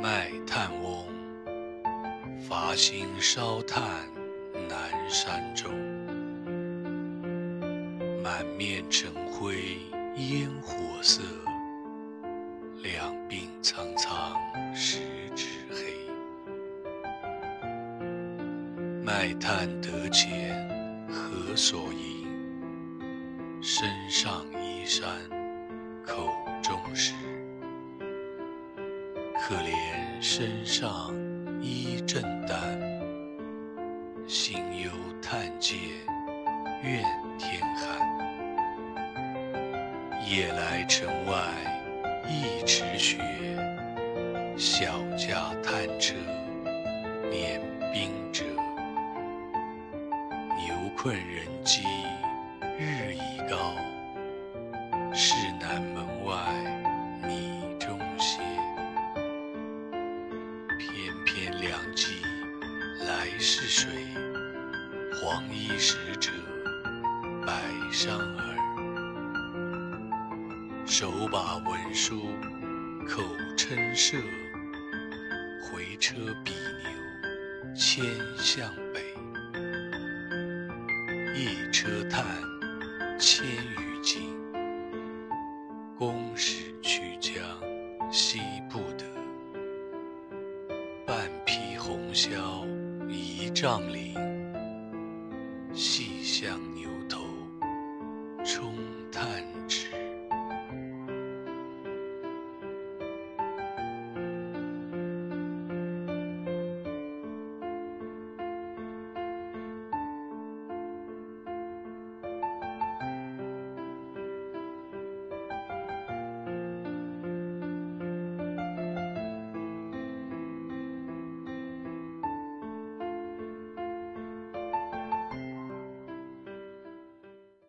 卖炭翁，伐薪烧炭南山中。满面尘灰烟火色，两鬓苍苍十指黑。卖炭得钱何所营？身上衣衫口身上衣正单，心忧炭贱愿天寒。夜来城外一尺雪，小驾炭车碾冰辙。牛困人饥日已高，来似水，黄衣使者百衫耳。手把文书口称射，回车比牛牵向北。一车炭千余斤，公使去将惜不得。半匹红绡一丈鳞细向牛头冲滩